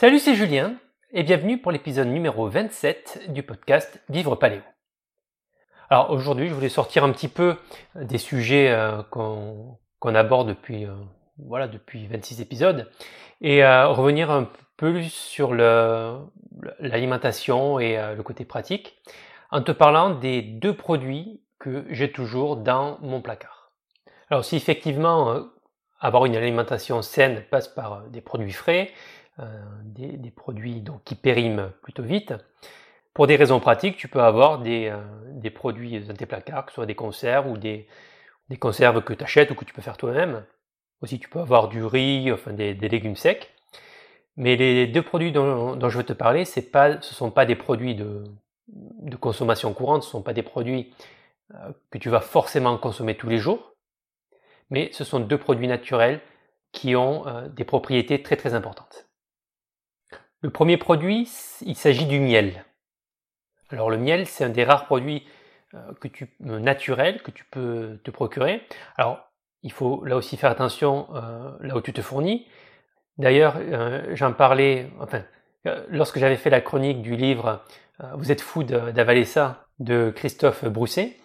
Salut, c'est Julien et bienvenue pour l'épisode numéro 27 du podcast Vivre Paléo. Alors aujourd'hui, je voulais sortir un petit peu des sujets euh, qu'on aborde depuis, euh, voilà, depuis 26 épisodes et euh, revenir un peu sur l'alimentation et le côté pratique en te parlant des deux produits que j'ai toujours dans mon placard. Alors si effectivement avoir une alimentation saine passe par des produits frais, des, produits qui périment plutôt vite, pour des raisons pratiques, tu peux avoir des, euh, produits dans tes placards, que ce soit des conserves ou des, conserves que tu achètes ou que tu peux faire toi-même. Aussi, tu peux avoir du riz, enfin des, légumes secs. Mais les deux produits dont, je veux te parler, ce ne sont pas des produits de, consommation courante, ce ne sont pas des produits euh, que tu vas forcément consommer tous les jours, mais ce sont deux produits naturels qui ont euh, des propriétés très très importantes. Le premier produit, il s'agit du miel. Alors le miel, c'est un des rares produits euh, euh, naturels que tu peux te procurer. Alors il faut là aussi faire attention euh, là où tu te fournis. D'ailleurs, j'en parlais, enfin, lorsque j'avais fait la chronique du livre Vous êtes fou d'avaler ça de Christophe Brousset.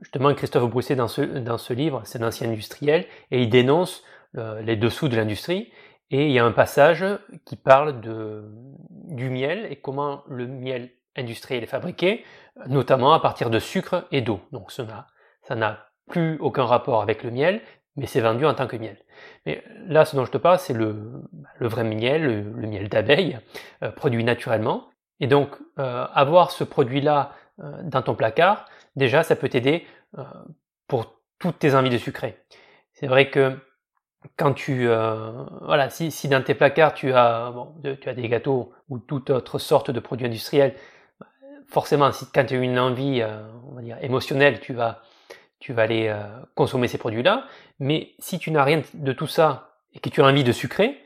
justement, Christophe Brousset dans ce livre, c'est un ancien industriel et il dénonce les dessous de l'industrie. Et il y a un passage qui parle de, du miel et comment le miel industriel est fabriqué, notamment à partir de sucre et d'eau. Donc ça n'a plus aucun rapport avec le miel, mais c'est vendu en tant que miel. Mais là, ce dont je te parle, c'est le, le, vrai miel, le, miel d'abeille, euh, produit naturellement. Et donc, euh, avoir ce produit-là euh, dans ton placard, déjà, ça peut t'aider pour toutes tes envies de sucrer. C'est vrai que quand tu voilà si, si, dans tes placards tu as bon, tu as des gâteaux ou toute autre sorte de produits industriels forcément, si quand tu as une envie, euh, on va dire, émotionnelle, tu vas, tu vas aller euh, consommer ces produits-là. Mais si tu n'as rien de tout ça et que tu as envie de sucrer,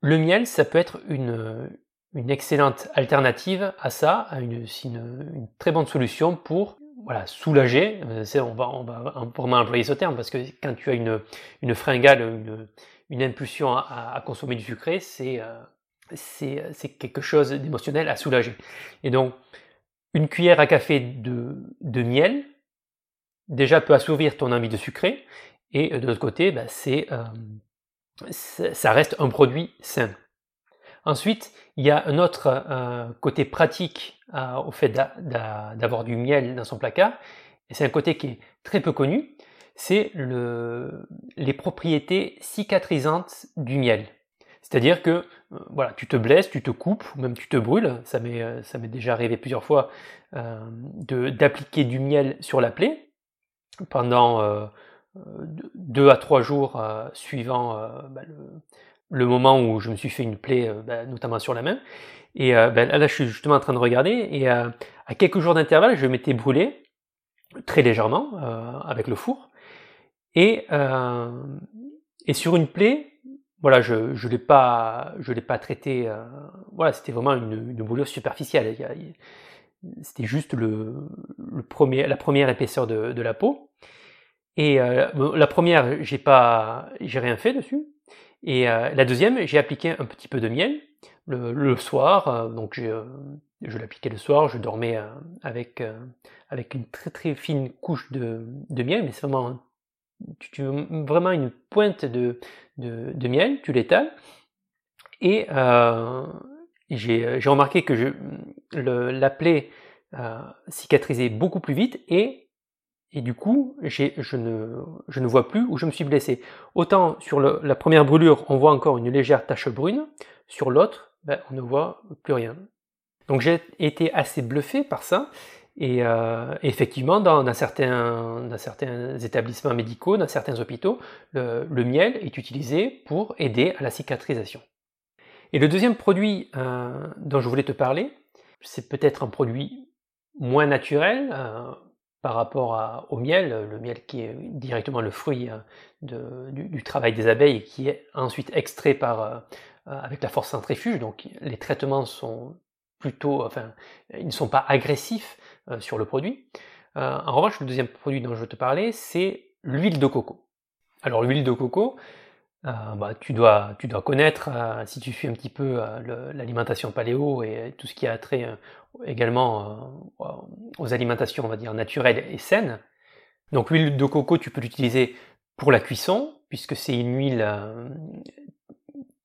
le miel, ça peut être une, une excellente alternative à ça, une, une, une très bonne solution pour voilà, soulager. Euh, on va, on va vraiment employer ce terme parce que quand tu as une, fringale, une, impulsion à, consommer du sucré, c'est c'est quelque chose d'émotionnel à soulager. Et donc, une cuillère à café de, miel, déjà peut assouvir ton envie de sucrer, et euh, de l'autre côté, bah, euh, ça reste un produit sain. Ensuite, il y a un autre euh, côté pratique au fait d'avoir du miel dans son placard, et c'est un côté qui est très peu connu, c'est les propriétés cicatrisantes du miel. C'est-à-dire que euh, voilà, tu te blesses, tu te coupes, ou même tu te brûles. Ça m'est, euh, déjà arrivé plusieurs fois euh, d'appliquer du miel sur la plaie pendant deux à trois jours suivant bah, le, moment où je me suis fait une plaie, bah, notamment sur la main. Et bah, là, je suis justement en train de regarder, et à quelques jours d'intervalle, je m'étais brûlé très légèrement avec le four. Et, et sur une plaie, voilà, je ne l'ai pas, je l'ai pas traité. Euh, voilà, c'était vraiment une, une brûlure superficielle. C'était juste le, le, premier, la première épaisseur de, de la peau. Et euh, la première, j'ai pas, j'ai rien fait dessus. Et euh, la deuxième, j'ai appliqué un petit peu de miel le, soir. donc je, je l'appliquais le soir. Je dormais avec avec une très très fine couche de, miel, mais c'est vraiment vraiment une pointe de, miel, tu l'étales, et euh, j'ai remarqué que la plaie euh, cicatrisait beaucoup plus vite, et, et du coup, je ne, vois plus où je me suis blessé. Autant sur la première brûlure, on voit encore une légère tache brune, sur l'autre, ben, on ne voit plus rien. Donc j'ai été assez bluffé par ça, et euh, effectivement, dans, certains, certains, établissements médicaux, dans certains hôpitaux, le, miel est utilisé pour aider à la cicatrisation. Et le deuxième produit euh, dont je voulais te parler, c'est peut-être un produit moins naturel euh, par rapport au miel, le miel qui est directement le fruit du, travail des abeilles et qui est ensuite extrait par, avec la force centrifuge. Donc les traitements sont plutôt, enfin, ils ne sont pas agressifs euh, sur le produit. Euh, en revanche, le deuxième produit dont je veux te parler, c'est l'huile de coco. Alors l'huile de coco, bah, tu, dois, tu dois connaître, si tu suis un petit peu l'alimentation paléo et tout ce qui a trait également aux alimentations, on va dire, naturelles et saines. Donc l'huile de coco, tu peux l'utiliser pour la cuisson, puisque c'est une huile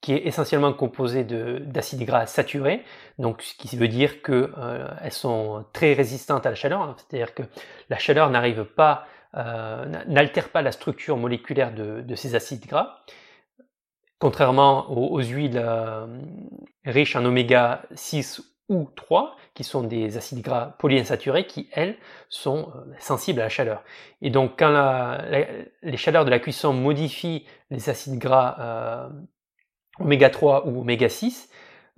qui est essentiellement composée d'acides gras saturés, donc ce qui veut dire qu'elles euh, sont très résistantes à la chaleur, c'est-à-dire que la chaleur n'arrive pas, euh, n'altère pas la structure moléculaire de, ces acides gras, contrairement aux, huiles euh, riches en oméga 6 ou 3, qui sont des acides gras polyinsaturés, qui elles sont sensibles à la chaleur. Et donc quand les chaleurs de la cuisson modifient les acides gras oméga 3 ou oméga 6,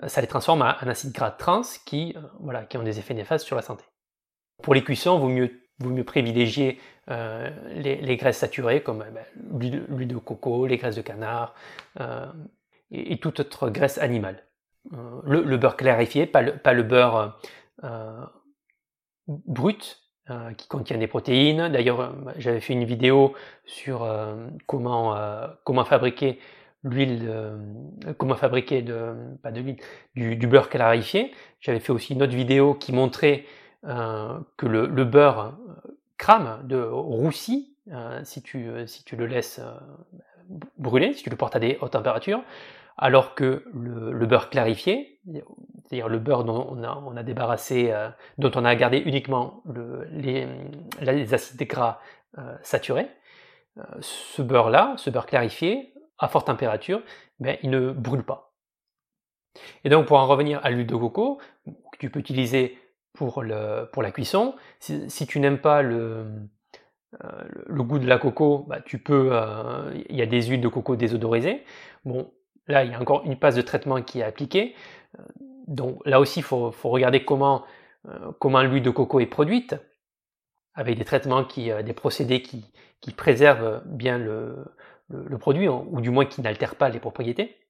euh, ça les transforme en acides gras trans qui, euh, voilà, qui ont des effets néfastes sur la santé. Pour les cuissons, il vaut mieux, vaut mieux privilégier euh, les, graisses saturées comme l'huile de coco, les graisses de canard et, toute autre graisse animale. Le, beurre clarifié, pas le, beurre brut, qui contient des protéines. D'ailleurs, j'avais fait une vidéo sur comment, comment fabriquer l'huile, euh, comment fabriquer de, pas de l'huile, du, beurre clarifié. J'avais fait aussi une autre vidéo qui montrait euh, que le, beurre euh, crame de roussi si, tu, si tu le laisses brûler, si tu le portes à des hautes températures, alors que le, beurre clarifié, c'est-à-dire le beurre dont on a, débarrassé, dont on a gardé uniquement le, les, les, acides gras saturés, ce beurre-là, ce beurre clarifié, à forte température, mais il ne brûle pas. Et donc pour en revenir à l'huile de coco, tu peux utiliser pour, le, pour la cuisson, si, tu n'aimes pas le, euh, le, goût de la coco, bah, tu peux, euh, il y a des huiles de coco désodorisées. Bon, là il y a encore une passe de traitement qui est appliquée. Euh, donc là aussi il faut, faut, regarder comment, comment l'huile de coco est produite, avec des traitements qui, des procédés qui, qui préservent bien le, le, produit, ou du moins qui n'altère pas les propriétés.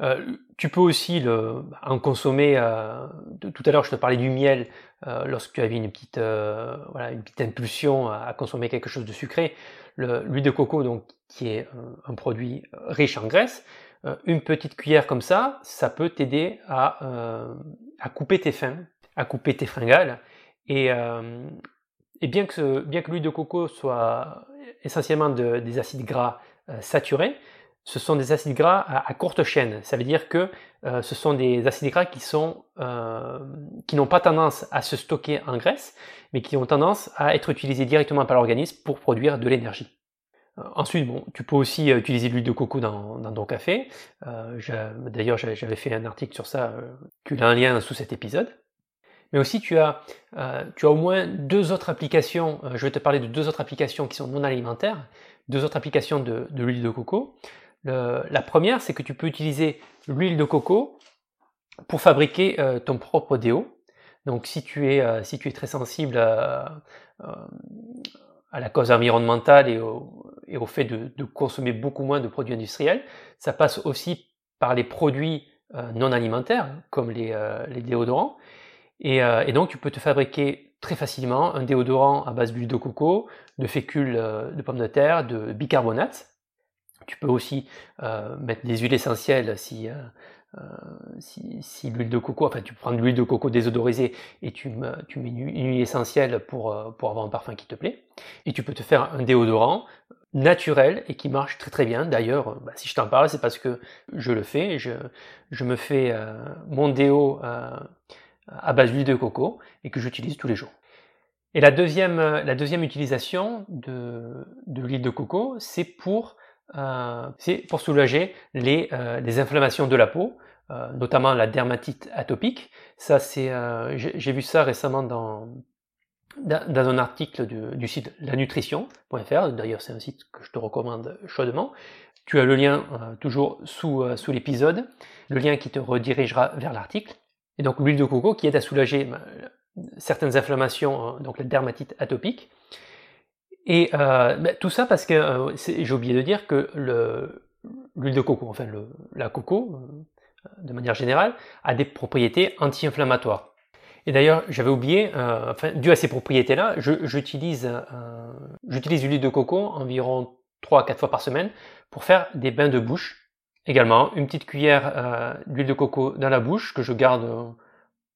Euh, tu peux aussi en consommer. Euh, tout à l'heure, je te parlais du miel euh, lorsque tu avais une petite, impulsion à, consommer quelque chose de sucré. L'huile de coco, donc, qui est un, produit riche en graisse, une petite cuillère comme ça, ça peut t'aider à, couper tes fins, à couper tes fringales. Et, bien que, l'huile de coco soit essentiellement de, des acides gras saturés, ce sont des acides gras à, courte chaîne. Ça veut dire que euh, ce sont des acides gras euh, qui n'ont pas tendance à se stocker en graisse, mais qui ont tendance à être utilisés directement par l'organisme pour produire de l'énergie. ensuite, bon, tu peux aussi utiliser l'huile de coco dans, ton café. D'ailleurs, j'avais fait un article sur ça. tu as un lien sous cet épisode. Mais aussi, tu as au moins deux autres applications. je vais te parler de deux autres applications qui sont non alimentaires deux autres applications de, l'huile de coco. La première, c'est que tu peux utiliser l'huile de coco pour fabriquer euh, ton propre déo. Donc si tu es, euh, si tu es très sensible à, euh, la cause environnementale et au, fait de, consommer beaucoup moins de produits industriels, ça passe aussi par les produits non alimentaires, comme les, déodorants. Et, et, donc tu peux te fabriquer très facilement un déodorant à base d'huile de coco, de fécule de pommes de terre, de bicarbonate. Tu peux aussi euh, mettre des huiles essentielles si, euh, si, l'huile de coco, enfin tu prends de l'huile de coco désodorisée et tu, mets une, huile essentielle pour, pour avoir un parfum qui te plaît. Et tu peux te faire un déodorant naturel et qui marche très très bien. D'ailleurs, bah, si je t'en parle, c'est parce que je le fais. Je, je me fais mon déo à base d'huile de coco et que j'utilise tous les jours. Et la deuxième, euh, la deuxième utilisation de, de l'huile de coco, c'est pour, euh, pour soulager les, euh, les, inflammations de la peau, euh, notamment la dermatite atopique. Ça, c'est, j'ai vu ça récemment dans, dans un article du, du site lanutrition.fr. D'ailleurs, c'est un site que je te recommande chaudement. Tu as le lien toujours sous, sous l'épisode, le lien qui te redirigera vers l'article. Et donc l'huile de coco qui aide à soulager certaines inflammations, donc la dermatite atopique. Et euh, bah, tout ça parce que euh, j'ai oublié de dire que l'huile de coco, enfin le, la coco, euh, de manière générale, a des propriétés anti-inflammatoires. Et d'ailleurs, j'avais oublié, enfin, dû à ces propriétés-là, j'utilise l'huile de coco environ 3 à 4 fois par semaine pour faire des bains de bouche. Également, une petite cuillère d'huile de coco dans la bouche que je garde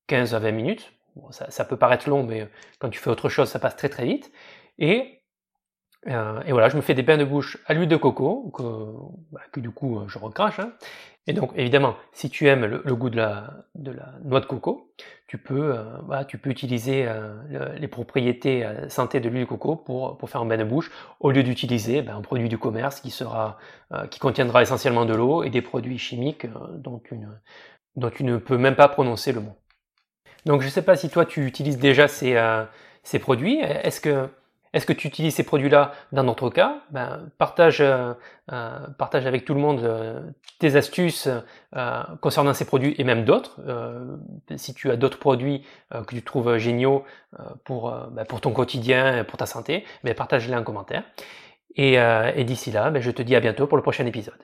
15 à 20 minutes. ça, peut paraître long, mais quand tu fais autre chose, ça passe très très vite. Et et voilà, je me fais des bains de bouche à l'huile de coco, que, bah, du coup je recrache. Hein. Et donc évidemment, si tu aimes le, goût de la, noix de coco, tu peux, euh, tu peux utiliser euh, les propriétés euh, santé de l'huile de coco pour, faire un bain de bouche, au lieu d'utiliser ben, un produit du commerce qui, sera, qui contiendra essentiellement de l'eau et des produits chimiques dont, tu ne, peux même pas prononcer le mot. Donc je ne sais pas si toi tu utilises déjà ces produits. Est-ce que est-ce que tu utilises ces produits-là dans notre cas? Ben, partage, euh, euh, partage avec tout le monde euh, tes astuces concernant ces produits et même d'autres. si tu as d'autres produits que tu trouves géniaux pour, ben, pour ton quotidien, pour ta santé, ben, partage-les en commentaire. Et, et d'ici là, ben, je te dis à bientôt pour le prochain épisode.